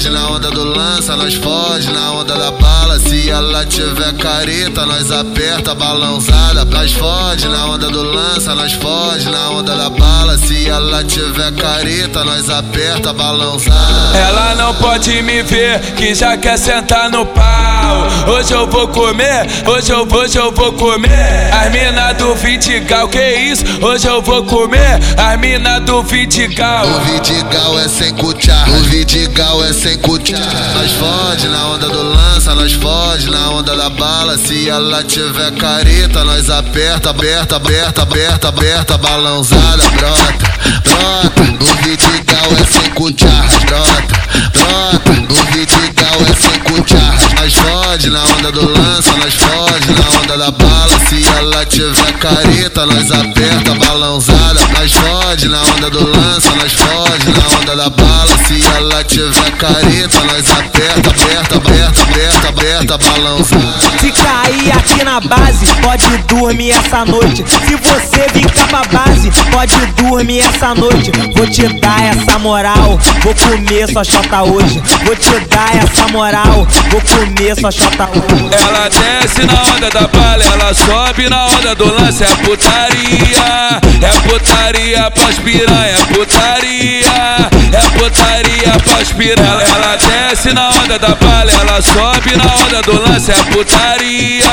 fode na onda do lança, nós fode na onda da bala. Se ela tiver careta, nós aperta a balãozada. Nós fode na onda do lança, nós fode na onda da bala. Se ela tiver careta, nós aperta a balãozada. Ela não pode me ver que já quer sentar no pau. Hoje eu vou comer, hoje eu, hoje eu vou comer. As mina do Vidigal, que isso? Hoje eu vou comer. As mina do Vidigal. O Vidigal é sem cuchar, o Vidigal é sem cuchar. Nós fode na onda do lança, nós fode na onda da bala. Se ela tiver careta, nós aperta, aperta, aperta, aperta, aperta, balãozada, brota, brota. O Vidigal é sem cuchar, brota, brota. O Vidigal é sem cuchar. Nós fode na onda do lança, nós fode na onda da bala. Se ela tiver careta, nós aperta, balãozada. Nós fode na onda do lança, nós fode na onda da bala. Se ela tiver careta, nós aperta, aperta, aperta, aperta, aperta, balãozada. Se cair aqui na base, pode dormir essa noite. Se você vir cá pra base, pode dormir essa noite. Vou te dar essa moral, vou comer sua chota hoje. Vou te dar essa moral, vou comer sua chota hoje. Ela desce na onda da bala, ela sobe na onda do lance. É putaria, é putaria pras piranha, é putaria, é putaria pras piranha. Ela desce na onda da bala, ela sobe na onda do lance. É putaria,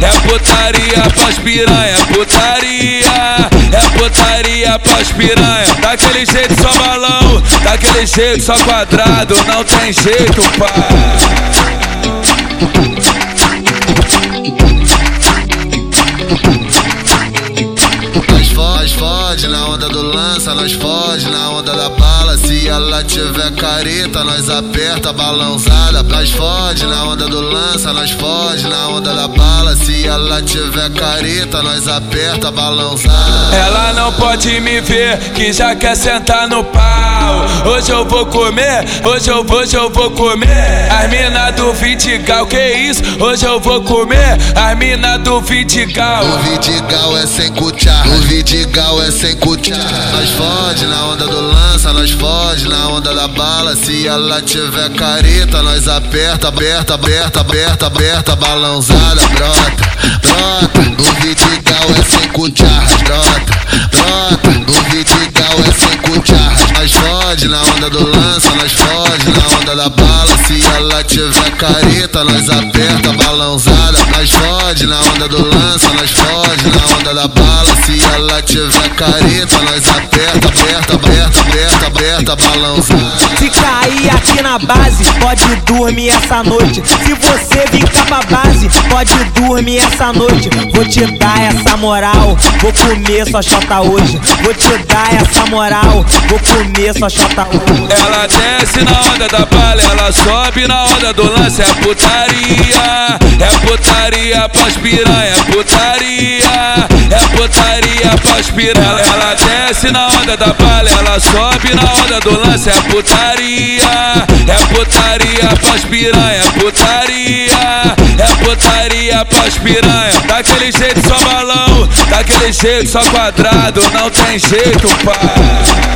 é putaria pras piranha, é putaria, é putaria pras piranha. Daquele jeito só balão, daquele jeito só quadrado, não tem jeito, pai. Nós fode, na onda do lança, nós fode na onda da bala. Se ela tiver careta, nós aperta a balãozada. Nós fode na onda do lança, nós fode na onda da bala. Se ela tiver careta, nós aperta balãozada. Ela não pode me ver que já quer sentar no pau. Hoje eu vou comer, hoje eu, hoje eu vou comer. As mina do Vidigal, que isso? Hoje eu vou comer. As mina do Vidigal. O Vidigal é sem cuchar, o Vidigal é sem cuchar. Nós fode na onda do lança, nós fode na onda da bala. Se ela tiver careta, nós aperta, aperta, aperta, aperta, aperta, balãozada, brota, brota. O Vidigal é sem cuchar, brota, brota. O Vidigal é sem cuchar. Nós fode na onda do lança, nós fode na onda da bala. Se ela tiver careta, nós aperta, balãozada. Nós fode na onda do lança, nós fode na onda da bala. Se ela tiver careta, nós aperta, aperta, aperta, aperta, aperta, balãozada. Se cair aqui na base, pode dormir essa noite. Se você vir cá pra base, pode dormir essa noite. Vou te dar essa moral, vou comer sua chota hoje. Vou te dar essa moral, vou comer sua chota hoje. Ela desce na onda da bala, ela sobe na onda do lance. É putaria, é putaria pras piranha, é putaria, pras piranha. Ela desce na onda da bala, ela sobe na onda do lance. É putaria, é putaria pras piranha, é putaria, é putaria pras piranha. Daquele jeito só balão, daquele jeito só quadrado, não tem jeito, pai.